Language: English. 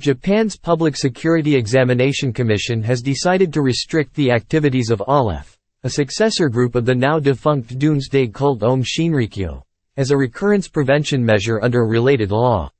Japan's Public Security Examination Commission has decided to restrict the activities of Aleph, a successor group of the now defunct doomsday cult Aum Shinrikyo, as a recurrence prevention measure under related law.